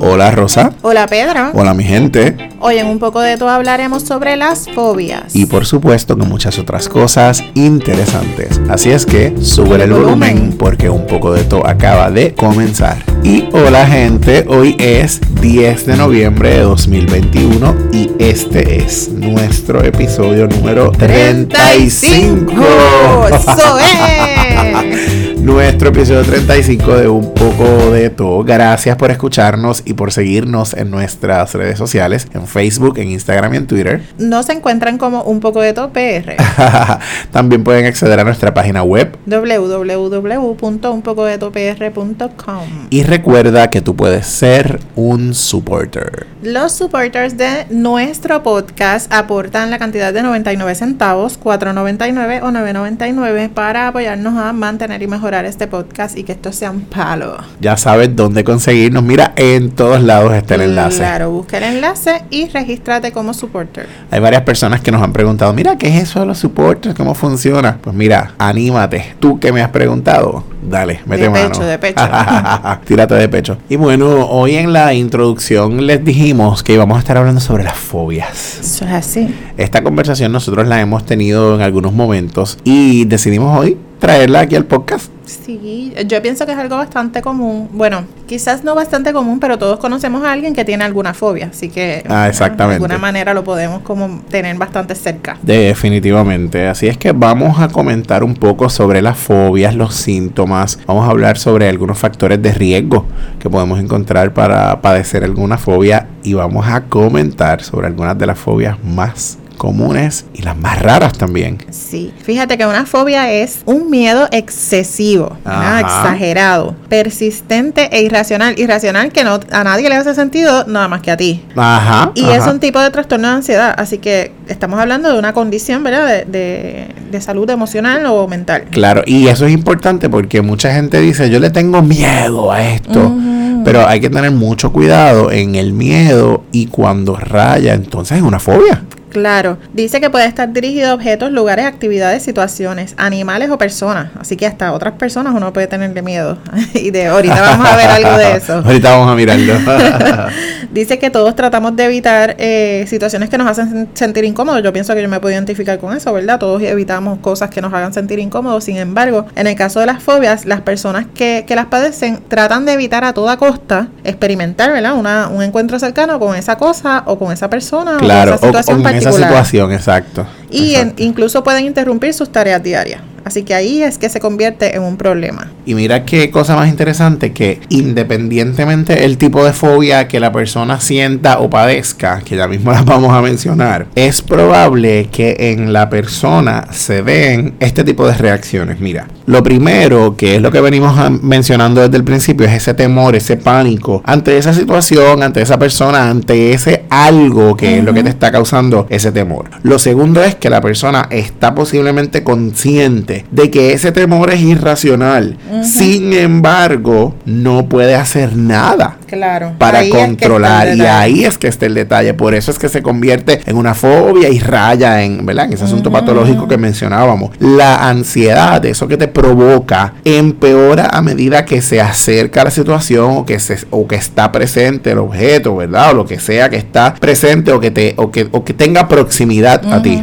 Hola Rosa. Hola Pedro. Hola mi gente. Hoy en un poco de todo hablaremos sobre las fobias. Y por supuesto que muchas otras cosas interesantes. Así es que sube el volumen porque un poco de todo acaba de comenzar. Y hola gente, hoy es 10 de noviembre de 2021 y este es nuestro episodio número 35. 35. ¡Eso es! Nuestro episodio 35 de Un poco de todo. Gracias por escucharnos y por seguirnos en nuestras redes sociales, en Facebook, en Instagram y en Twitter. Nos encuentran como Un poco de todo PR. También pueden acceder a nuestra página web www.unpocodetopr.com. Y recuerda que tú puedes ser un supporter. Los supporters de nuestro podcast aportan la cantidad de 99 centavos, 4.99 o 9.99 para apoyarnos a mantener y mejorar este podcast y que esto sea un palo. Ya sabes dónde conseguirnos. Mira, en todos lados está el enlace. Claro, busca el enlace y regístrate como supporter. Hay varias personas que nos han preguntado, mira, ¿qué es eso de los supporters? ¿Cómo funciona? Pues mira, anímate. Tú que me has preguntado, dale, mete de mano. Pecho, de pecho. Tírate de pecho. Y bueno, hoy en la introducción les dijimos que íbamos a estar hablando sobre las fobias. Eso es así. Esta conversación nosotros la hemos tenido en algunos momentos y decidimos hoy traerla aquí al podcast. Sí, yo pienso que es algo bastante común. Bueno, quizás no bastante común, pero todos conocemos a alguien que tiene alguna fobia, así que ah, exactamente. de alguna manera lo podemos como tener bastante cerca. Definitivamente, así es que vamos a comentar un poco sobre las fobias, los síntomas, vamos a hablar sobre algunos factores de riesgo que podemos encontrar para padecer alguna fobia y vamos a comentar sobre algunas de las fobias más comunes y las más raras también. Sí, fíjate que una fobia es un miedo excesivo, exagerado, persistente e irracional. Irracional que no a nadie le hace sentido nada más que a ti. Ajá. Y es un tipo de trastorno de ansiedad, así que estamos hablando de una condición, ¿verdad? De, de, salud emocional o mental. Claro, y eso es importante porque mucha gente dice, yo le tengo miedo a esto. Pero hay que tener mucho cuidado en el miedo y cuando raya, entonces es una fobia. Claro, dice que puede estar dirigido a objetos, lugares, actividades, situaciones, animales o personas. Así que hasta otras personas uno puede tenerle miedo. y de ahorita vamos a ver algo de eso. ahorita vamos a mirarlo. dice que todos tratamos de evitar eh, situaciones que nos hacen sentir incómodos. Yo pienso que yo me puedo identificar con eso, ¿verdad? Todos evitamos cosas que nos hagan sentir incómodos. Sin embargo, en el caso de las fobias, las personas que, que las padecen tratan de evitar a toda costa experimentar, ¿verdad? Una, un encuentro cercano con esa cosa o con esa persona claro, o con esa situación particular esa situación, exacto. Y incluso pueden interrumpir sus tareas diarias. Así que ahí es que se convierte en un problema. Y mira qué cosa más interesante, que independientemente el tipo de fobia que la persona sienta o padezca, que ya mismo las vamos a mencionar, es probable que en la persona se den este tipo de reacciones. Mira, lo primero, que es lo que venimos mencionando desde el principio, es ese temor, ese pánico ante esa situación, ante esa persona, ante ese algo que es lo que te está causando ese temor. Lo segundo es que la persona está posiblemente consciente de que ese temor es irracional. Sin embargo, no puede hacer nada claro. para controlar. y ahí es que está el detalle. Por eso es que se convierte en una fobia y raya en, ¿verdad? en ese asunto patológico que mencionábamos. La ansiedad, eso que te provoca, empeora a medida que se acerca a la situación o que, se, o que está presente el objeto, ¿verdad? O lo que sea que está presente o que, te, o que, o que tenga proximidad a ti.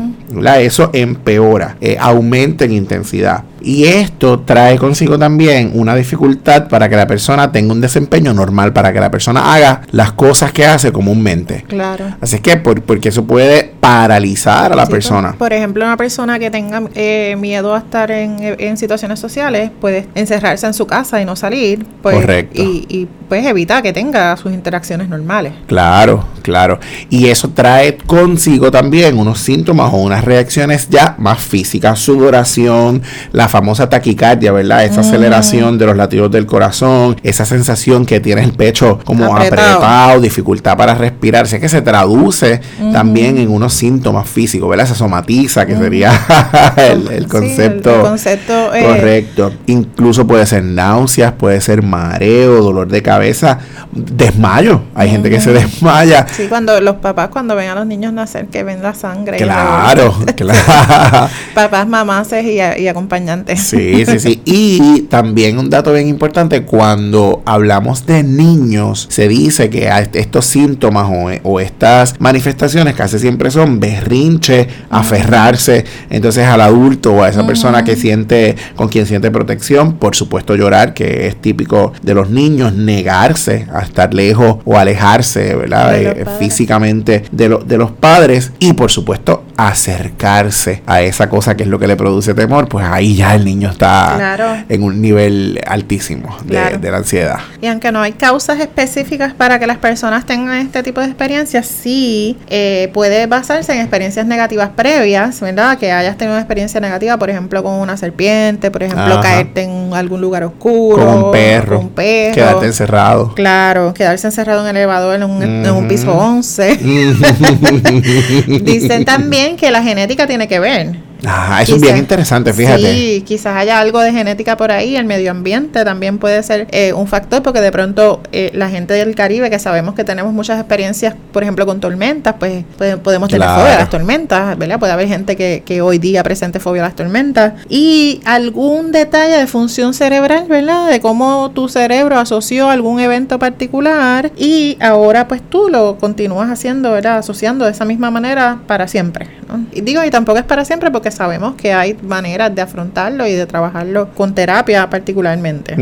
Eso empeora, eh, aumenta en intensidad. Y esto trae consigo también una dificultad para que la persona tenga un desempeño normal, para que la persona haga las cosas que hace comúnmente. Claro. Así que, porque eso puede paralizar a la persona. Por ejemplo, una persona que tenga eh, miedo a estar en, situaciones sociales puede encerrarse en su casa y no salir. Pues, Correcto. Y, y pues evita que tenga sus interacciones normales. Claro, claro. Y eso trae consigo también unos síntomas o unas reacciones ya más físicas, sudoración, la famosa taquicardia, ¿verdad? Esa aceleración de los latidos del corazón, esa sensación que tiene el pecho como apretado, dificultad para respirar, sé que se traduce también en unos síntomas físicos, ¿verdad? Se somatiza, que sería el, concepto, concepto eh, correcto. Incluso puede ser náuseas, puede ser mareo, dolor de cabeza, desmayo. Hay gente que se desmaya. Sí, cuando los papás cuando ven a los niños nacer que ven la sangre. Claro, claro. papás, mamás y, y acompañantes importante. Sí, sí, sí. Y también un dato bien importante, cuando hablamos de niños, se dice que estos síntomas o, estas manifestaciones casi siempre son berrinche, aferrarse entonces al adulto o a esa persona que siente, con quien siente protección, por supuesto llorar, que es típico de los niños, negarse a estar lejos o alejarse, ¿verdad? Eh, físicamente de, de los padres y por supuesto acercarse a esa cosa que es lo que le produce temor, pues ahí ya el niño está en un nivel altísimo de, la ansiedad. Y aunque no hay causas específicas para que las personas tengan este tipo de experiencias, sí eh, puede basarse en experiencias negativas previas, ¿verdad? Que hayas tenido una experiencia negativa, por ejemplo, con una serpiente, por ejemplo, caerte en algún lugar oscuro, con un perro, con un perro quedarte encerrado. Claro, quedarse encerrado en el elevador en un, en un piso 11. Dicen también que la genética tiene que ver. Ah, eso es bien interesante, fíjate. Sí, quizás haya algo de genética por ahí, el medio ambiente también puede ser eh, un factor, porque de pronto eh, la gente del Caribe, que sabemos que tenemos muchas experiencias, por ejemplo, con tormentas, pues, podemos tener fobia a las tormentas, ¿verdad? Puede haber gente que, que hoy día presente fobia a las tormentas. Y algún detalle de función cerebral, ¿verdad? De cómo tu cerebro asoció algún evento particular y ahora pues tú lo continúas haciendo, ¿verdad? Asociando de esa misma manera para siempre. Y digo, y tampoco es para siempre porque sabemos que hay maneras de afrontarlo y de trabajarlo con terapia particularmente.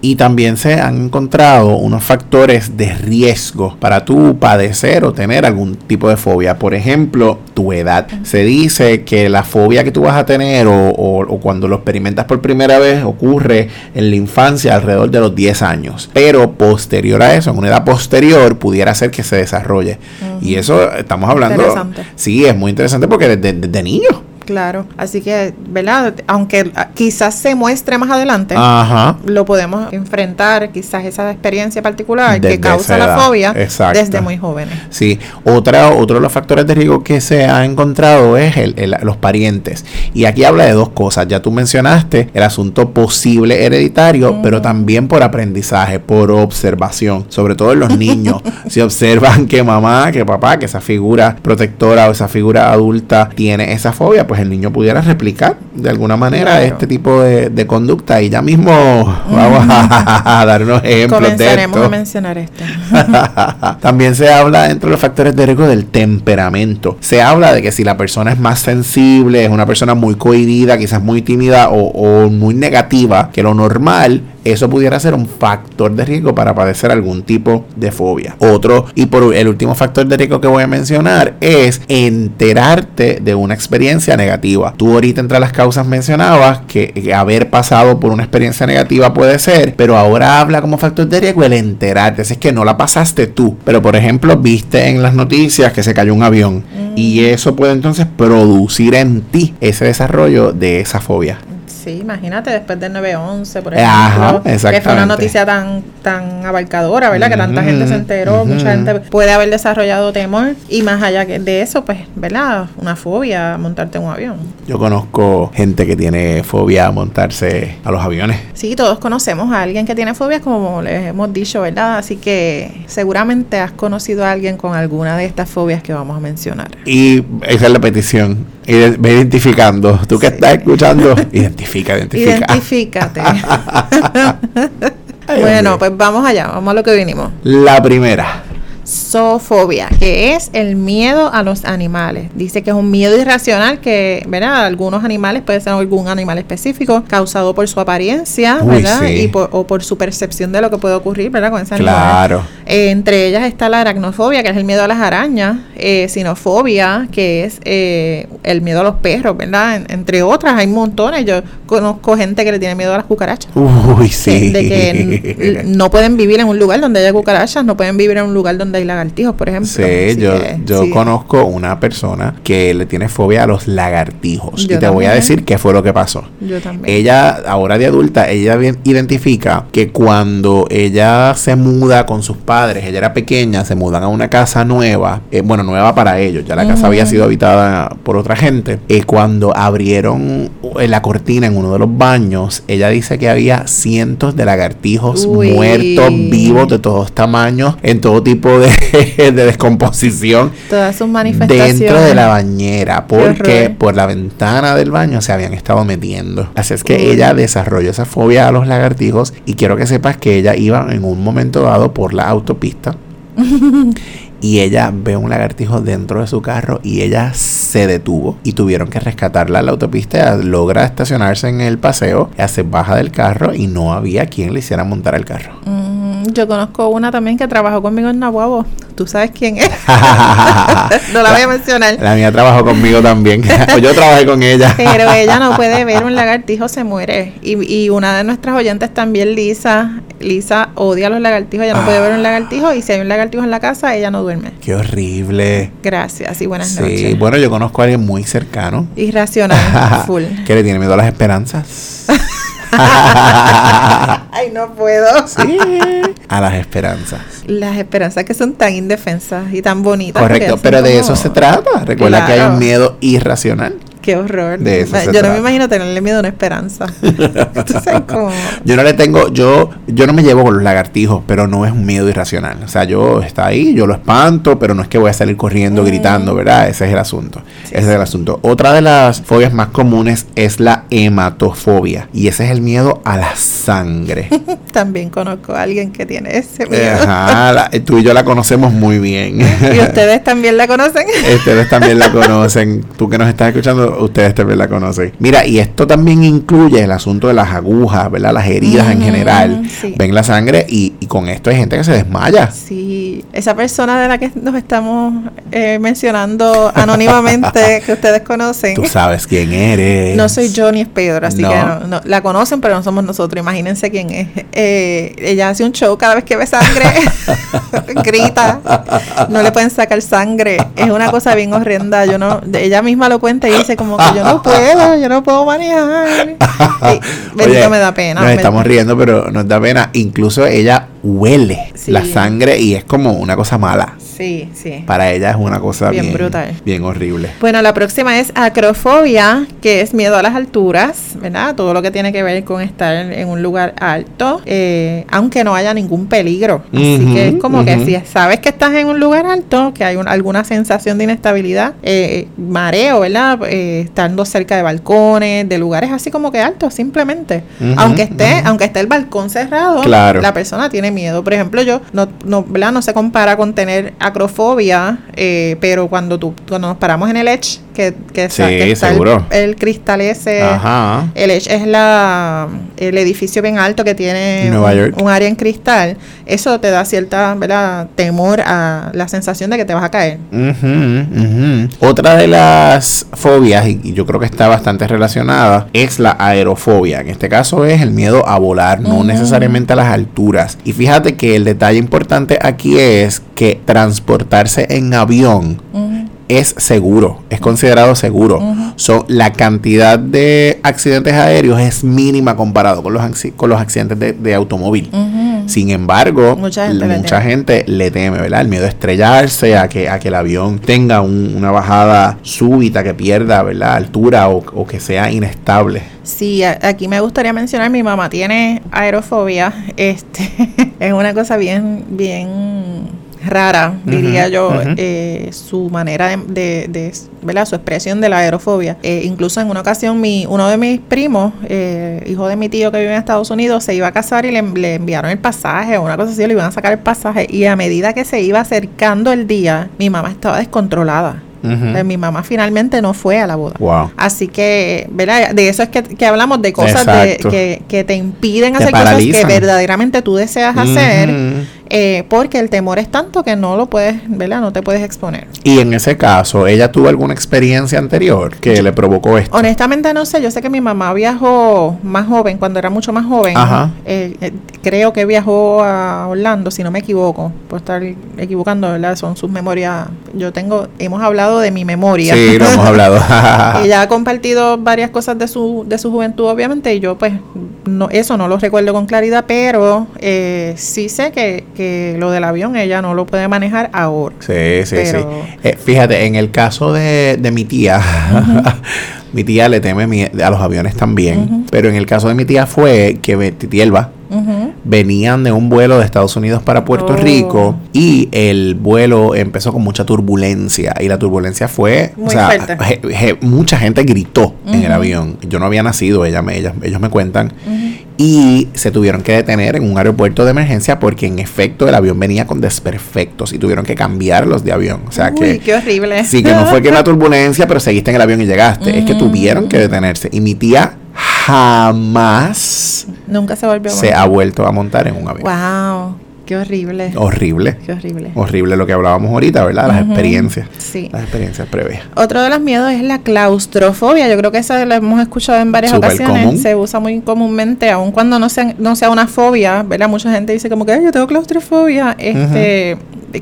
Y también se han encontrado unos factores de riesgo para tú padecer o tener algún tipo de fobia. Por ejemplo, tu edad. Se dice que la fobia que tú vas a tener o, cuando lo experimentas por primera vez ocurre en la infancia alrededor de los 10 años. Pero posterior a eso, en una edad posterior, pudiera ser que se desarrolle. Y eso estamos hablando. Sí, es muy interesante porque desde, niño Claro, así que, ¿verdad? Aunque quizás se muestre más adelante, lo podemos enfrentar, quizás esa experiencia particular que causa la fobia desde muy jóvenes. Sí, Otra, otro de los factores de riesgo que se ha encontrado es el, los parientes. Y aquí habla de dos cosas. Ya tú mencionaste el asunto posible hereditario, pero también por aprendizaje, por observación, sobre todo en los niños. si observan que mamá, que papá, que esa figura protectora o esa figura adulta tiene esa fobia, pues el niño pudiera replicar de alguna manera este tipo de, conducta. Y ya mismo vamos a, dar unos ejemplos de esto. a mencionar esto. También se habla entre los factores de riesgo del temperamento. Se habla de que si la persona es más sensible, es una persona muy cohibida, quizás muy tímida o muy negativa que lo normal, eso pudiera ser un factor de riesgo para padecer algún tipo de fobia. Otro, y por el último factor de riesgo que voy a mencionar, es enterarte de una experiencia negativa. Tú ahorita entre las causas mencionabas que, haber pasado por una experiencia negativa puede ser, pero ahora habla como factor de riesgo el enterarte. es que no la pasaste tú, pero por ejemplo viste en las noticias que se cayó un avión y mm. eso puede entonces producir en ti ese desarrollo de esa fobia. Sí, imagínate, después del 9-11, por ejemplo, que fue una noticia tan tan abarcadora, ¿verdad? que tanta gente se enteró, mucha gente puede haber desarrollado temor y más allá de eso, pues, ¿verdad? Una fobia a montarte en un avión. Yo conozco gente que tiene fobia a montarse a los aviones. Sí, todos conocemos a alguien que tiene fobia, como les hemos dicho, ¿verdad? Así que seguramente has conocido a alguien con alguna de estas fobias que vamos a mencionar. Y esa es la petición ve identificando. Tú que estás escuchando, identifica, identifica. Identifícate. bueno, pues vamos allá, vamos a lo que vinimos. La primera. Zoofobia, que es el miedo a los animales. Dice que es un miedo irracional que, ¿verdad? Algunos animales, puede ser algún animal específico, causado por su apariencia, ¿verdad? Y por, o por su percepción de lo que puede ocurrir, ¿verdad? Con ese claro. Eh, entre ellas está la aracnofobia, que es el miedo a las arañas, eh, sinofobia, que es eh, el miedo a los perros, ¿verdad? entre otras, hay montones. Yo conozco gente que le tiene miedo a las cucarachas. Uy, sí. De, que no pueden vivir en un lugar donde haya cucarachas, no pueden vivir en un lugar donde hay lagartijos, por ejemplo. Sí, yo, yo conozco una persona que le tiene fobia a los lagartijos. y te voy a decir qué fue lo que pasó. Yo también. Ella, ahora de adulta, ella identifica que cuando ella se muda con sus padres, ella era pequeña, se mudan a una casa nueva, eh, bueno, nueva para ellos, ya la casa había sido habitada por otra gente. Y cuando abrieron eh, la cortina en uno de los baños, ella dice que había cientos de lagartijos Uy. muertos, vivos, de todos tamaños, en todo tipo de, de descomposición. Todas sus manifestaciones. Dentro de la bañera, porque por la ventana del baño se habían estado metiendo. Así es que Uy. ella desarrolló esa fobia a los lagartijos y quiero que sepas que ella iba en un momento dado por la autopista y ella ve un lagartijo dentro de su carro y ella se detuvo y tuvieron que rescatarla a la autopista. Logra estacionarse en el paseo, ella se baja del carro y no había quien le hiciera montar el carro. Mm, yo conozco una también que trabajó conmigo en Nahuabo. ¿Tú sabes quién es? no la voy a mencionar. La mía trabajó conmigo también. o yo trabajé con ella. Pero ella no puede ver un lagartijo, se muere. Y, y una de nuestras oyentes también, Lisa, Lisa odia los lagartijos, ella no puede ver un lagartijo y si hay un lagartijo en la casa, ella no duerme. Qué horrible. Gracias y buenas Sí, noches. bueno, yo conozco a alguien muy cercano Irracional, full. que le tiene miedo a las esperanzas. Ay, no puedo. Sí, a las esperanzas. Las esperanzas que son tan indefensas y tan bonitas. Correcto, pero de eso se trata. Recuerda que hay un miedo irracional. Qué horror. De eso yo no trata. me imagino tenerle miedo a una esperanza. Yo no le tengo, yo, yo no me llevo con los lagartijos, pero no es un miedo irracional. O sea, yo está ahí, yo lo espanto, pero no es que voy a salir corriendo, Mm. gritando, ¿verdad? Ese es el asunto. Ese es el asunto. Otra de las fobias más comunes es la hematofobia. Y ese es el miedo a la sangre. También conozco a alguien que tiene ese miedo. Ajá, la- tú y yo la conocemos muy bien. ¿Y ustedes también la conocen? Ustedes también la conocen. Tú que nos estás escuchando, ustedes también la conocen. Mira, y esto también incluye el asunto de las agujas, ¿verdad? Las heridas en general. sí. Ven la sangre y, y con esto hay gente que se desmaya. Sí, esa persona de la que nos estamos eh, mencionando anónimamente, que ustedes conocen, Tú sabes quién eres. no soy yo ni es Pedro, así No. que no, no, la conocen, pero no somos nosotros. Imagínense quién es. Eh, ella hace un show cada vez que ve sangre, grita, no le pueden sacar sangre. Es una cosa bien horrenda. Yo no, ella misma lo cuenta y dice como que yo no puedo, yo no puedo manejar. Y, Oye, me da pena. Nos me- estamos riendo, pero nos da pena. Incluso ella huele Sí. la sangre y es como una cosa mala. Sí, sí. Para ella es una cosa Bien bien, brutal. bien horrible. Bueno, la próxima es acrofobia, que es miedo a las alturas, ¿verdad? Todo lo que tiene que ver con estar en un lugar alto, eh, aunque no haya ningún peligro. Así que es como que si sabes que estás en un lugar alto, que hay un- alguna sensación de inestabilidad, eh, mareo, ¿verdad? Eh, estando cerca de balcones, de lugares así como que altos, simplemente. Aunque esté, aunque esté el balcón cerrado, Claro. la persona tiene miedo. Por ejemplo, yo no, no, ¿verdad? no se compara con tener acrofobia, eh, pero cuando tú cuando nos paramos en el edge, que, que, Sí, está- que está el- cristal ese. Ajá. El edge es la el edificio bien alto que tiene un, área en cristal. Eso te da cierta ¿verdad? temor a la sensación de que te vas a caer. Otra de las fobias, y yo creo que está bastante relacionada, es la aerofobia. En este caso es el miedo a volar, no necesariamente a las alturas. Y fíjate que el detalle importante aquí es que transportarse en avión es seguro, es considerado seguro. So, la cantidad de accidentes aéreos es mínima comparado con los, con los accidentes de, de automóvil. Sin embargo, Mucha gente le mucha teme. gente le teme, ¿verdad? El miedo a estrellarse, a que, a que el avión tenga un- una bajada súbita, que pierda, ¿verdad? Altura o, o que sea inestable. Sí, aquí me gustaría mencionar, mi mamá tiene aerofobia, este, es una cosa bien, bien rara, diría yo, eh, su manera de, de, de- ¿verdad? Su expresión de la aerofobia. Eh, incluso en una ocasión, mi, uno de mis primos, eh, hijo de mi tío que vive en Estados Unidos, se iba a casar y le, le enviaron el pasaje o una cosa así, le iban a sacar el pasaje y a medida que se iba acercando el día, mi mamá estaba descontrolada. Mi mamá finalmente no fue a la boda. Wow. Así que, ¿verdad? De eso es que, que hablamos, de cosas de- que, que te impiden Te hacer cosas que verdaderamente tú deseas hacer, Ujú. Eh, porque el temor es tanto que no lo puedes, ¿verdad? No te puedes exponer. Y en ese caso, ¿ella tuvo alguna experiencia anterior que le provocó esto? Honestamente no sé, yo sé que mi mamá viajó más joven, cuando era mucho más joven. Ajá. Eh, eh, creo que viajó a Orlando, si no me equivoco, por estar equivocando, ¿verdad? Son sus memorias. Yo tengo, hemos hablado de mi memoria. Sí, lo hemos hablado. Ella ha compartido varias cosas de su, de su juventud, obviamente, y yo pues no, eso no lo recuerdo con claridad, pero eh, sí sé que, que lo del avión ella no lo puede manejar ahora. Sí, sí, Pero- sí. Eh, fíjate, en el caso de, de mi tía, mi tía le teme a los aviones también, pero en el caso de mi tía fue que ve- tía Elba, Ujú. venían de un vuelo de Estados Unidos para Puerto Oh. Rico y el vuelo empezó con mucha turbulencia y la turbulencia fue, Muy o sea, fuerte. je- je- mucha gente gritó en el avión. Yo no había nacido, ella me, ellas- ellos me cuentan. Y se tuvieron que detener en un aeropuerto de emergencia porque en efecto el avión venía con desperfectos y tuvieron que cambiarlos de avión. O sea Uy, que qué horrible. Sí, que no fue que una turbulencia, pero seguiste en el avión y llegaste. Es que tuvieron que detenerse. Y mi tía jamás Nunca se volvió a se ha vuelto a montar en un avión. Wow, qué horrible. Horrible. Qué horrible. Horrible lo que hablábamos ahorita, ¿verdad? Las experiencias. Sí. Las experiencias previas. Otro de los miedos es la claustrofobia. Yo creo que esa la hemos escuchado en varias ocasiones. común. Se usa muy comúnmente, aun cuando no sea, no sea una fobia, ¿verdad? Mucha gente dice como que "Ay, yo tengo claustrofobia. Este,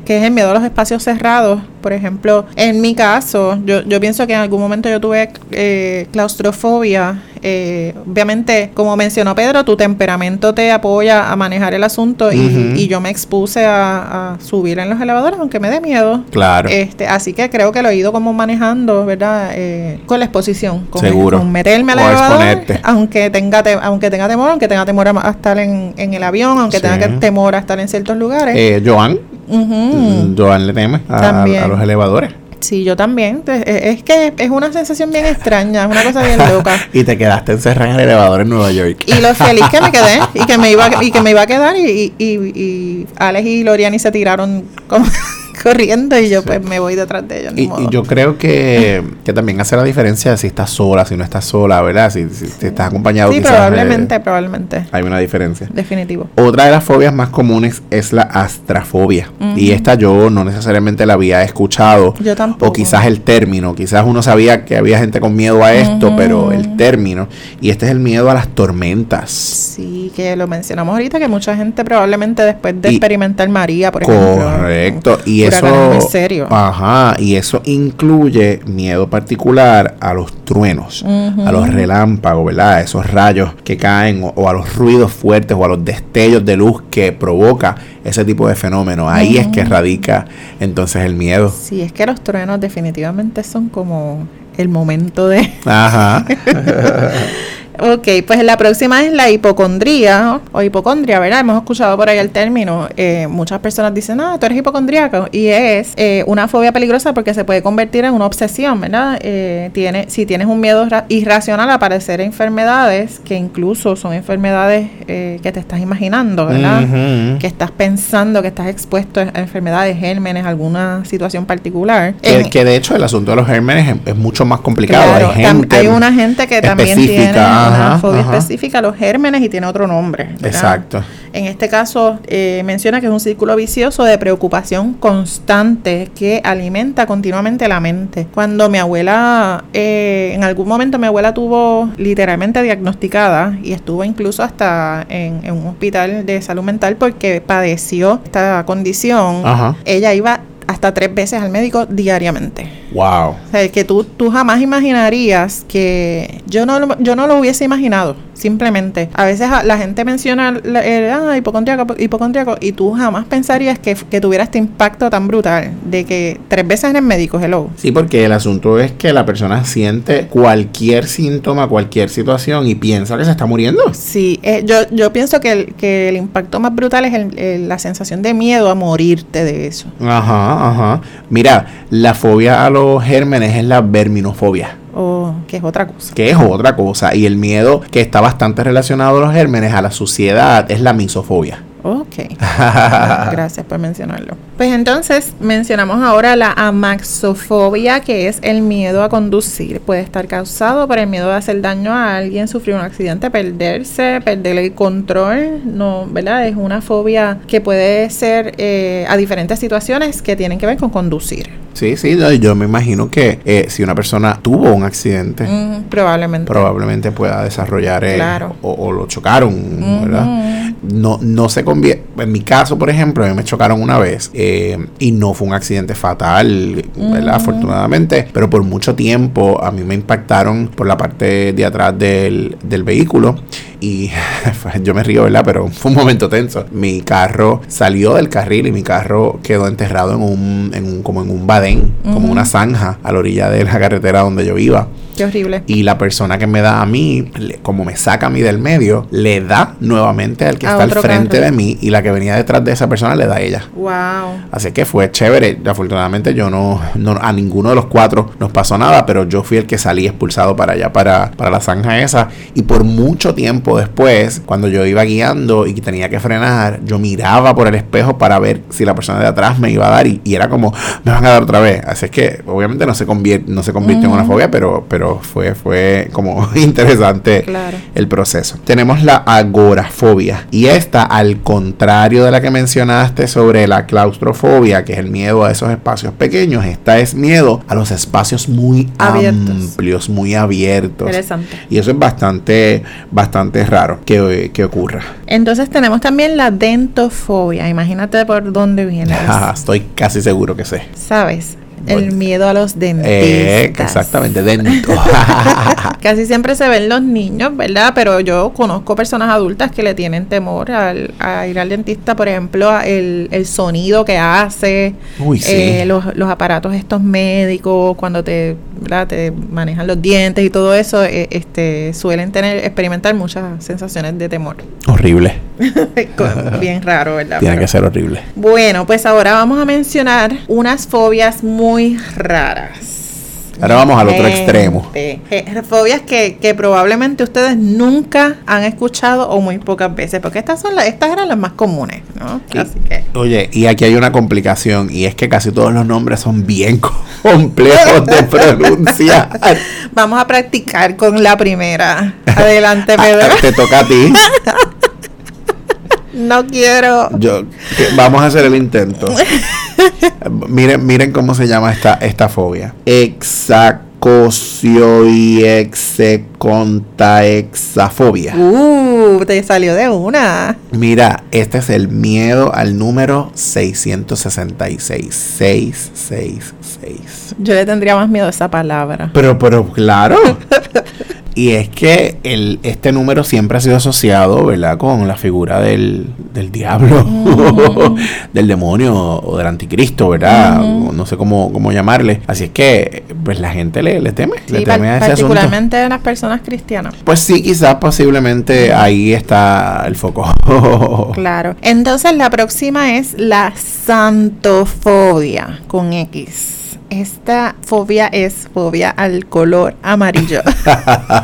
que es el miedo a los espacios cerrados. Por ejemplo, en mi caso, yo, yo pienso que en algún momento yo tuve eh, claustrofobia. Eh, obviamente, como mencionó Pedro, tu temperamento te apoya a manejar el asunto y, y yo me expuse a, a subir en los elevadores, aunque me dé miedo. Claro. Este, así que creo que lo he ido como manejando, ¿verdad? Eh, con la exposición, con, Seguro. con meterme al O elevador, exponerte. aunque tenga te- aunque tenga temor, aunque tenga temor a, a estar en, en el avión, aunque Sí. tenga temor a estar en ciertos lugares. Eh, Joan. Ujú. Joan le teme a, los elevadores. Sí, yo también. Eh, Es que es una sensación bien extraña, es una cosa bien loca. y te quedaste encerrada en el elevador en Nueva York. Y lo feliz que me quedé y que me iba y que me iba a quedar y, y, y, y Alex y Loriani se tiraron como corriendo y yo pues me voy detrás de ellos. Y, y yo creo que, que también hace la diferencia si estás sola, si no estás sola, ¿verdad? Si, si- si estás acompañado. sí, quizás, eh, probablemente, probablemente. hay una diferencia. Definitivo. Otra de las fobias más comunes es la astrafobia. Y esta yo no necesariamente la había escuchado. Yo tampoco. O quizás el término. Quizás uno sabía que había gente con miedo a esto, pero el término. Y este es el miedo a las tormentas. Sí, que lo mencionamos ahorita, que mucha gente probablemente después de Y- experimentar María, por ejemplo. Correcto. Y eso. muy serios. Ajá. Y eso incluye miedo particular a los truenos, a los relámpagos, ¿verdad? A esos rayos que caen o, o a los ruidos fuertes o a los destellos de luz que provoca ese tipo de fenómeno. Ahí es que radica entonces el miedo. Sí, es que los truenos definitivamente son como el momento de... Ajá. Ok, pues la próxima es la hipocondría o hipocondria, ¿verdad? Hemos escuchado por ahí el término. Eh, muchas personas dicen, ah, tú eres hipocondríaco. Y es eh, una fobia peligrosa porque se puede convertir en una obsesión, ¿verdad? Eh, tiene, si tienes un miedo ra- irracional a padecer enfermedades, que incluso son enfermedades eh, que te estás imaginando, ¿verdad? Que estás pensando que estás expuesto a enfermedades, gérmenes, alguna situación particular. Que, En- que de hecho el asunto de los gérmenes es, es mucho más complicado. Claro, hay, gente hay una gente que también tiene una fobia ajá. específica a los gérmenes y tiene otro nombre. ¿verdad? Exacto. En este caso, eh, menciona que es un círculo vicioso de preocupación constante que alimenta continuamente la mente. Cuando mi abuela, eh, en algún momento mi abuela tuvo literalmente diagnosticada y estuvo incluso hasta en, en un hospital de salud mental porque padeció esta condición, Ajá. ella iba hasta tres veces al médico diariamente. Wow. O sea, que tú, tú jamás imaginarías que yo no, yo no lo hubiese imaginado, simplemente. A veces la gente menciona la- el, ah, hipocondríaco, hipocondríaco, y tú jamás pensarías que, que tuviera este impacto tan brutal de que tres veces en el médico, hello. Sí, porque el asunto es que la persona siente cualquier síntoma, cualquier situación y piensa que se está muriendo. Sí, eh, yo, yo pienso que el, que el impacto más brutal es el- el- la sensación de miedo a morirte de eso. Ajá, ajá. Mira, la fobia a los gérmenes es la verminofobia. O que es otra cosa. que es otra cosa. Y el miedo que está bastante relacionado a los gérmenes, a la suciedad, es la misofobia. Ok. Gracias por mencionarlo. Pues entonces mencionamos ahora la amaxofobia, que es el miedo a conducir. Puede estar causado por el miedo de hacer daño a alguien, sufrir un accidente, perderse, perder el control. No, ¿verdad? Es una fobia que puede ser eh, a diferentes situaciones que tienen que ver con conducir. Sí, sí, yo me imagino que eh, si una persona tuvo un accidente, Mm, probablemente. probablemente pueda desarrollar eh, Claro. o, o lo chocaron, ¿verdad? Ujú. No, no se convierte. En mi caso, por ejemplo, a mí me chocaron una vez eh, y no fue un accidente fatal, ¿verdad? Afortunadamente, pero por mucho tiempo a mí me impactaron por la parte de atrás del, del vehículo y yo me río, ¿verdad? Pero fue un momento tenso. Mi carro salió del carril y mi carro quedó enterrado en un, en un como en un badén, como una zanja a la orilla de la carretera donde yo iba. Qué horrible. Y la persona que me da a mí, como me saca a mí del medio, le da nuevamente al que A está al frente carro. de mí y la que venía detrás de esa persona le da a ella. Wow. Así que fue chévere. Afortunadamente yo no, no- a ninguno de los cuatro nos pasó nada, pero yo fui el que salí expulsado para allá, para, para la zanja esa. Y por mucho tiempo después, cuando yo iba guiando y tenía que frenar, yo miraba por el espejo para ver si la persona de atrás me iba a dar y, y era como, me van a dar otra vez. Así es que obviamente no se convierte, no se convirtió en una fobia, pero, pero fue, fue como interesante Claro. el proceso. Tenemos la agorafobia y esta, al contrario de la que mencionaste sobre la claustrofobia, que es el miedo a esos espacios pequeños, esta es miedo a los espacios muy Abiertos. amplios, muy abiertos. Interesante. Y eso es bastante, bastante raro que, que ocurra. Entonces tenemos también la dentofobia. Imagínate por dónde viene. Estoy casi seguro que sé. ¿Sabes? El miedo a los dentistas. Eh, exactamente, dentro. Casi siempre se ven los niños, ¿verdad? Pero yo conozco personas adultas que le tienen temor al, a ir al dentista, por ejemplo, el, el sonido que hace, Uy, sí. eh, los, los aparatos estos médicos, cuando te, ¿verdad? te manejan los dientes y todo eso, eh, este, suelen tener, experimentar muchas sensaciones de temor. horrible. Bien raro, ¿verdad? Tiene Pero- que ser horrible. Bueno, pues ahora vamos a mencionar unas fobias muy raras. Ahora vamos al otro extremo. fobias que, que probablemente ustedes nunca han escuchado o muy pocas veces, porque estas son las, estas eran las más comunes, ¿no? Sí. Así que Oye, y aquí hay una complicación y es que casi todos los nombres son bien complejos de pronunciar. vamos a practicar con la primera. Adelante, Pedro. Ah, Te toca a ti. No quiero. Yo, vamos a hacer el intento. miren, miren cómo se llama esta, esta fobia. Exacosio y exafobia. Uh, te salió de una. Mira, este es el miedo al número 666. 666. Yo le tendría más miedo a esa palabra. Pero, pero, claro. Y es que el, este número siempre ha sido asociado, ¿verdad? Con la figura del, del diablo, del demonio o del anticristo, ¿verdad? O No sé cómo, cómo llamarle. Así es que, pues la gente le, le teme, le Sí, teme a ese asunto. particularmente las personas cristianas. Pues sí, quizás posiblemente ahí está el foco. Claro. Entonces la próxima es la santofobia con X. Esta fobia es fobia al color amarillo.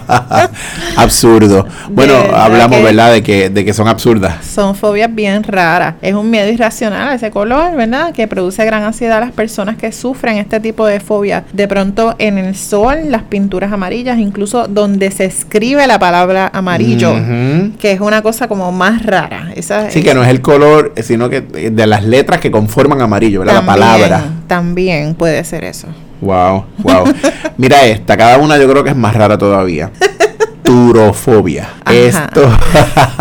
Absurdo. Bueno, De hablamos, ¿verdad? De que, de que son absurdas. Son fobias bien raras. Es un miedo irracional a ese color, ¿verdad? Que produce gran ansiedad a las personas que sufren este tipo de fobia. De pronto en el sol, las pinturas amarillas, incluso donde se escribe la palabra amarillo, que es una cosa como más rara. Esa, Sí, que no es el color, sino que eh, de las letras que conforman amarillo, ¿verdad? La palabra. También puede ser eso. Wow, wow. Mira esta, cada una yo creo que es más rara todavía. Turofobia. Ajá. Esto.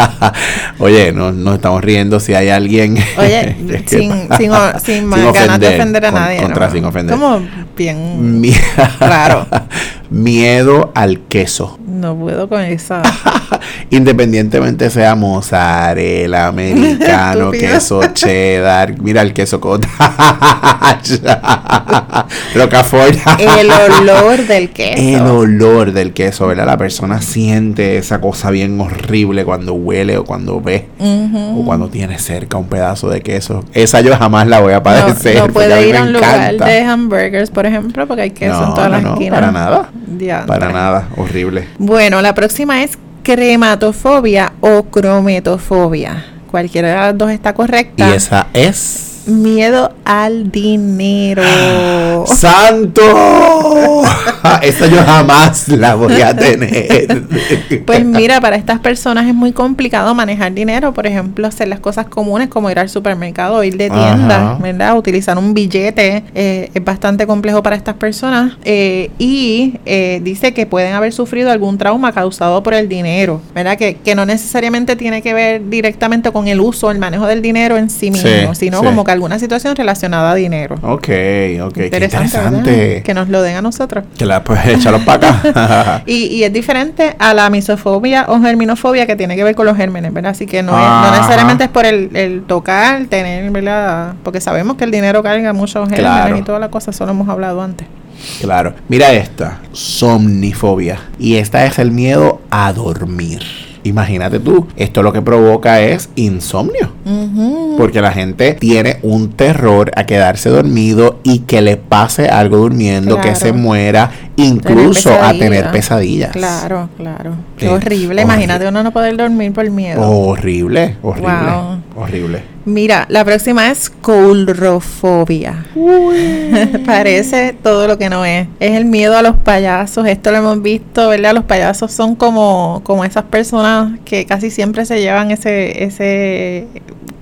Oye, no nos estamos riendo si hay alguien. Oye, que- sin, sin, o- sin más ganas de ofender a con- nadie. Contra ¿no? sin ofender. Como bien raro. Miedo al queso. No puedo con esa. Independientemente sea mozzarella, americano, queso cheddar, mira el queso cottage, Roquefort. El olor del queso. El olor del queso, ¿verdad? La persona siente esa cosa bien horrible cuando huele o cuando ve o cuando tiene cerca un pedazo de queso. Esa yo jamás la voy a padecer. no puede ir a un lugar de hamburgers, por ejemplo, porque hay queso No, en todas no, las no, esquinas. para nada. Para nada, horrible. Bueno, la próxima es crematofobia o crometofobia. Cualquiera de las dos está Y correcta. esa es. Miedo al dinero. ¡Santo! Esa yo jamás la voy a tener. Pues mira, para estas personas es muy complicado manejar dinero, por ejemplo, hacer las cosas comunes como ir al supermercado ir de tienda, Ajá. ¿verdad? Utilizar un billete eh, es bastante complejo para estas personas eh, y eh, dice que pueden haber sufrido algún trauma causado por el dinero, ¿verdad? Que, que no necesariamente tiene que ver directamente con el uso, el manejo del dinero en sí mismo, Sí, sino sí. como que alguna situación relacionada a dinero. Ok, ok. Qué Interesante. Que nos lo den a nosotros. Que la pues échalo para acá. Y, y es diferente a la misofobia o germinofobia que tiene que ver con los gérmenes, ¿verdad? Así que no, es- no necesariamente es por el, el tocar, tener, ¿verdad? Porque sabemos que el dinero carga muchos gérmenes Claro. y toda la cosa, eso lo hemos hablado antes. Claro. Mira esta. Somnifobia. Y esta es el miedo a dormir. Imagínate tú, esto lo que provoca es insomnio. Porque la gente tiene un terror a quedarse dormido y que le pase algo durmiendo, que se muera, incluso a tener pesadillas. Claro, claro. Qué horrible. horrible. Imagínate uno no poder dormir por miedo. Horrible, horrible, Wow. Horrible. Mira, la próxima es coulrofobia. Parece todo lo que no es. Es el miedo a los payasos. Esto lo hemos visto, ¿verdad? Los payasos son como, como esas personas que casi siempre se llevan ese, ese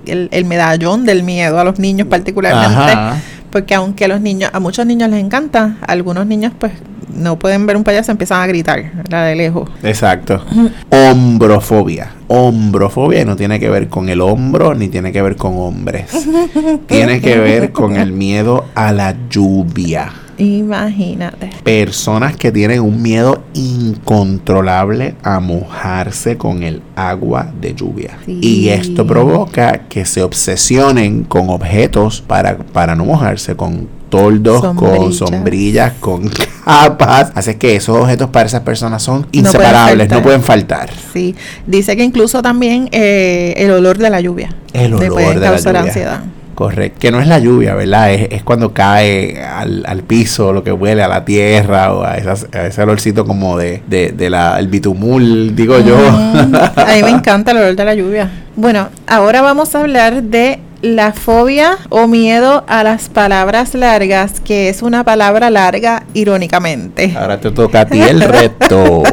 el, el medallón del miedo a los niños particularmente. Ajá. Porque aunque los niños, a muchos niños les encanta, algunos niños pues no pueden ver un payaso, empiezan a gritar, ¿verdad? De lejos. Exacto. Hombrofobia. Hombrofobia no tiene que ver con el hombro ni tiene que ver con hombres. tiene que ver con el miedo a la lluvia. Imagínate. Personas que tienen un miedo incontrolable a mojarse con el agua de lluvia. Sí. Y esto provoca que se obsesionen con objetos para, para no mojarse, con toldos, con Sombrillas. con capas. Así que esos objetos para esas personas son inseparables, no faltar. pueden faltar. Sí, dice que incluso también eh, el olor de la lluvia El olor puede de la causar lluvia. ansiedad. Correcto. Que no es la lluvia, ¿verdad? Es, es cuando cae al, al piso, lo que huele a la tierra o a, esas- a ese olorcito como de, de, de la, el bitumul, digo yo. Mm, a mí me encanta el olor de la lluvia. Bueno, ahora vamos a hablar de la fobia o miedo a las palabras largas, que es una palabra larga irónicamente. Ahora te toca a ti el reto.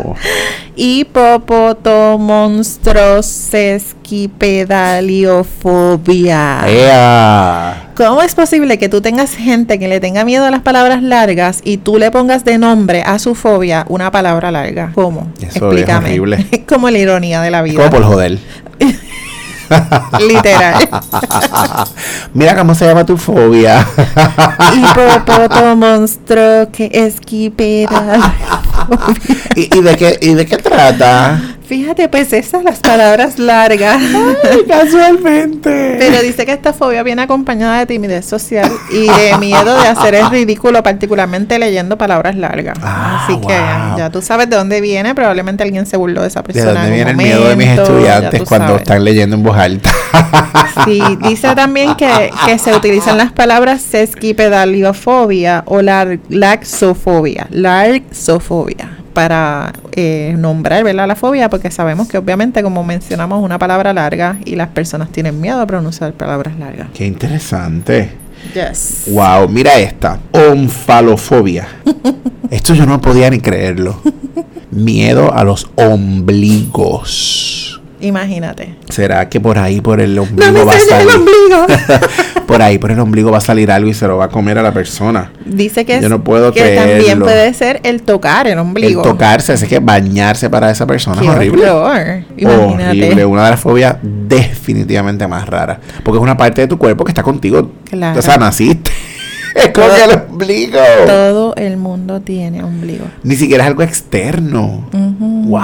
Hipopotomonstrossesquipedaliofobia. ¡Ea! ¿Cómo es posible que tú tengas gente que le tenga miedo a las palabras largas y tú le pongas de nombre a su fobia una palabra larga? ¿Cómo? Eso es horrible. Es como la ironía de la vida. Como por joder. Literal. Mira cómo se llama tu fobia. Hipopoto monstruo que esquipera. ¿Y, y de qué, ¿Y de qué trata? Fíjate, pues esas las palabras largas. Ay, casualmente. Pero dice que esta fobia viene acompañada de timidez social y de miedo de hacer el ridículo, particularmente leyendo palabras largas. Ah, Así que ya tú sabes de dónde viene, probablemente alguien se burló de esa ¿De persona. dónde en viene el miedo de mis estudiantes cuando sabes. están leyendo en voz alta? Sí, dice también que, que se utilizan las palabras sesquipedaliofobia o lar- laxofobia, laxofobia para eh, nombrar ¿verdad? la fobia, porque sabemos que obviamente, como mencionamos, una palabra larga y las personas tienen miedo a pronunciar palabras largas. Qué interesante. Yes. Wow, mira esta. Onfalofobia. Esto yo no podía ni creerlo. Miedo a los ombligos. Imagínate. ¿Será que por ahí, por el No ombligo me va a enseñes el salir? ombligo. por ahí, por el ombligo va a salir algo y se lo va a comer a la persona. Dice que, Yo no puedo que también puede ser el tocar el ombligo. El tocarse, así que bañarse para esa persona Qué es horrible. horror. Imagínate. Horrible, una de las fobias definitivamente más raras. Porque es una parte de tu cuerpo que está contigo. Claro. O sea, naciste. Es con Todo- el ombligo. Todo el mundo tiene ombligo. Ni siquiera es algo externo. Wow.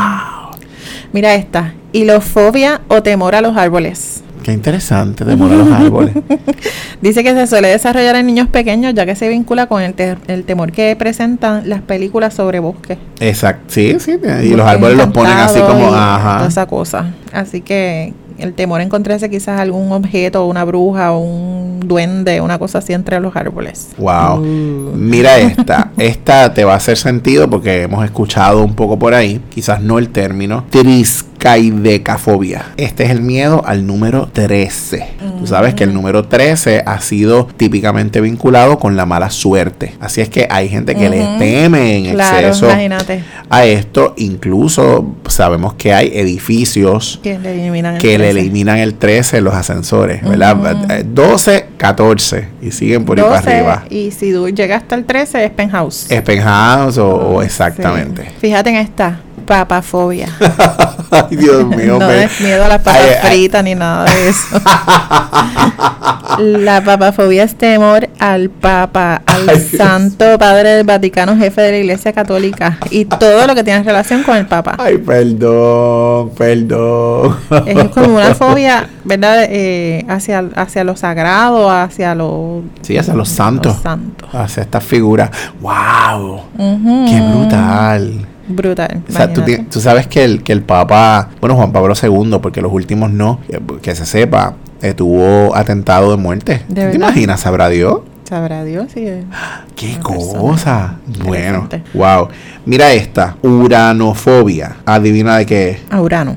Mira esta. Hilofobia o temor a los árboles. Qué interesante, temor a los árboles. Dice que se suele desarrollar en niños pequeños ya que se vincula con el, te- el temor que presentan las películas sobre bosques. Exacto. Sí, sí. Y los árboles los ponen así como. Toda Ajá. esa cosa. Así que el temor a encontrarse quizás algún objeto, una bruja un duende, una cosa así entre los árboles. Wow. Uh. Mira esta. Esta te va a hacer sentido porque hemos escuchado un poco por ahí, quizás no el término, triscaidecafobia. Este es el miedo al número 13. Tú sabes que el número 13 ha sido típicamente vinculado con la mala suerte. Así es que hay gente que le teme en Claro, exceso imagínate. a esto. Incluso sabemos que hay edificios Que le eliminan el que le 13. eliminan el 13 en los ascensores, ¿verdad? Ujú. Eh, 12, 14 y siguen por ahí para 12, arriba. Y si tú llegas hasta el 13 es penthouse. Es penthouse o, o exactamente. Sí. Fíjate en esta, papafobia. Ay, Dios mío. no me- es miedo a las papas fritas ni nada de eso. la papafobia es temor al Papa, al Ay, Dios. Santo Padre del Vaticano, jefe de la Iglesia Católica y todo lo que tiene relación con el Papa. Ay, perdón, perdón. Es como una fobia, ¿verdad? Eh, hacia, hacia lo sagrado, hacia lo, Sí, hacia los santos. los santos. Hacia estas figuras. ¡Wow! Ujú. ¡Qué brutal! Brutal. O sea, tú, tú sabes que el, que el Papa, bueno, Juan Pablo II, porque los últimos no, que, que se sepa, eh, tuvo atentado de muerte. ¿De ¿Te verdad? imaginas? ¿Sabrá Dios? Sabrá Dios, sí. ¡Qué cosa! Bueno, wow. Mira esta, uranofobia. Adivina de qué es. A Urano.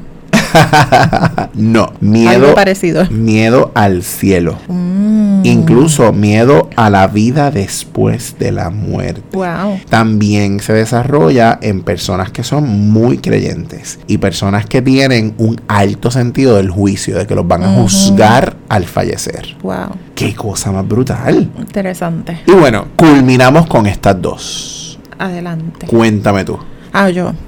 no, miedo, Algo parecido. miedo al cielo. Mm. Incluso miedo a la vida después de la muerte. Wow. También se desarrolla en personas que son muy creyentes y personas que tienen un alto sentido del juicio, de que los van a juzgar al fallecer. Wow. ¡Qué cosa más brutal! Interesante. Y bueno, culminamos con estas dos. Adelante. Cuéntame tú. Ah, yo.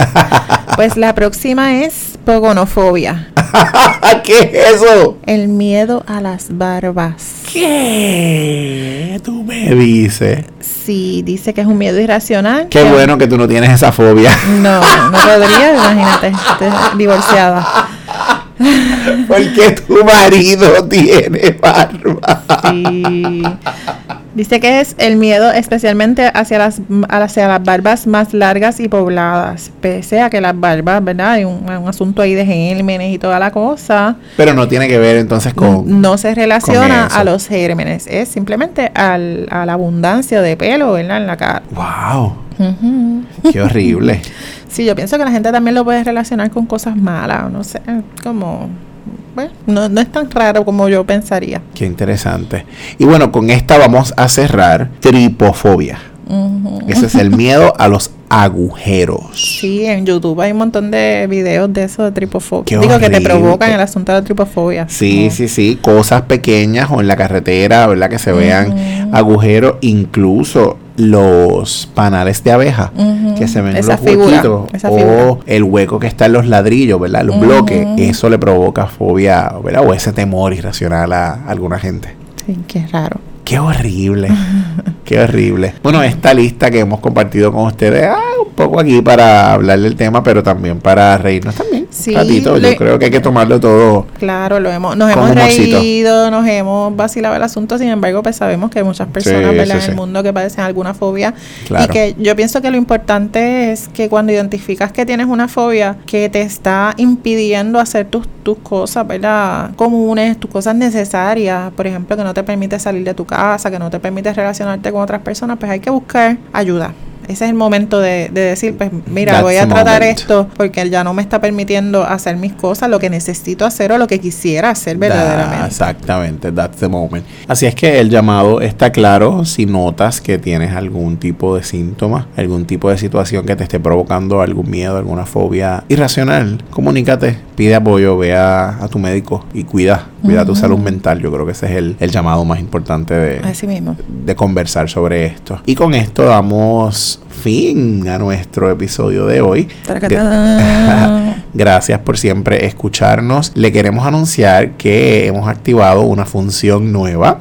Pues la próxima es pogonofobia. ¿Qué es eso? El miedo a las barbas. ¿Qué? Tú me dices. Sí, dice que es un miedo irracional. Qué que- bueno que tú no tienes esa fobia. No, no podría, imagínate, divorciada. Porque tu marido tiene barba. Sí. Dice que es el miedo especialmente hacia las, hacia las barbas más largas y pobladas. Pese a que las barbas, ¿verdad? Hay un, un asunto ahí de gérmenes y toda la cosa. Pero no tiene que ver entonces con. no se relaciona a los gérmenes. Es simplemente al, a la abundancia de pelo, ¿verdad? En la cara. ¡Wow! Ujú. ¡Qué horrible! Sí, yo pienso que la gente también lo puede relacionar con cosas malas. No sé, como... Bueno, no, es tan raro como yo pensaría. ¡Qué interesante! Y bueno, con esta vamos a cerrar tripofobia. Ese es el miedo a los agujeros. Sí, en YouTube hay un montón de videos de eso de tripofobia. Qué Digo que te provocan el asunto de la tripofobia. Sí, sí, sí, cosas pequeñas o en la carretera, ¿verdad? Que se vean agujeros, incluso los panales de abeja que se ven Esa los figura, huequitos esa o el hueco que está en los ladrillos, ¿verdad? Los bloques, eso le provoca fobia, ¿verdad? O ese temor irracional a alguna gente. Sí, qué raro. Qué horrible. Qué horrible. Bueno, esta lista que hemos compartido con ustedes, ah, un poco aquí para hablar del tema, pero también para reírnos también. Sí. Yo creo que hay que tomarlo todo. Claro, lo hemos, nos hemos humorcito. reído, nos hemos vacilado el asunto, sin embargo, pues sabemos que hay muchas personas Sí, ¿verdad? sí, en el mundo que padecen alguna fobia. Claro. Y que yo pienso que lo importante es que cuando identificas que tienes una fobia que te está impidiendo hacer tus, tus cosas, ¿verdad? Comunes, tus cosas necesarias, por ejemplo, que no te permite salir de tu casa, que no te permite relacionarte con otras personas, pues hay que buscar ayuda. Ese es el momento de, de decir, pues mira, That's voy a tratar moment. esto porque ya no me está permitiendo hacer mis cosas, lo que necesito hacer o lo que quisiera hacer Da- verdaderamente. exactamente, that's the moment. Así es que el llamado está claro si notas que tienes algún tipo de síntoma, algún tipo de situación que te esté provocando algún miedo, alguna fobia irracional, comunícate, pide apoyo, ve a, a tu médico y cuida, cuida tu salud mental. Yo creo que ese es el, el llamado más importante de, Así mismo. de conversar sobre esto. Y con esto damos fin a nuestro episodio de hoy. Gracias por siempre escucharnos. Le queremos anunciar que hemos activado una función nueva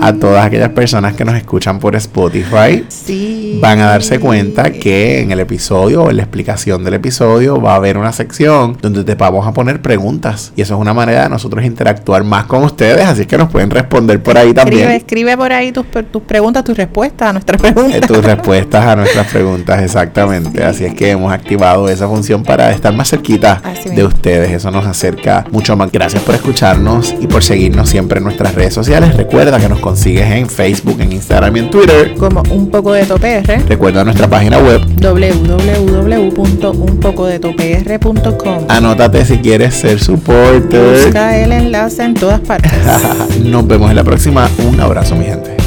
a todas aquellas personas que nos escuchan por Spotify. Sí. Van a darse cuenta que en el episodio o en la explicación del episodio va a haber una sección donde te vamos a poner preguntas. Y eso es una manera de nosotros interactuar más con ustedes. Así que nos pueden responder por ahí Escribe, también. escribe por ahí tus, preguntas, tus respuestas a nuestras eh, preguntas. tus respuestas a nuestras preguntas, exactamente. Así es que hemos activado esa función para estar más cerquita Así de ustedes. Eso nos acerca mucho más. Gracias por escucharnos y por seguirnos siempre en nuestras redes sociales. Recuerda que nos consigues en Facebook, en Instagram y en Twitter. Como un poco de topr. Recuerda nuestra página web. www.unpocodetopr.com. Anótate si quieres ser supporter. Busca el enlace en todas partes. Nos vemos en la próxima. Un abrazo, mi gente.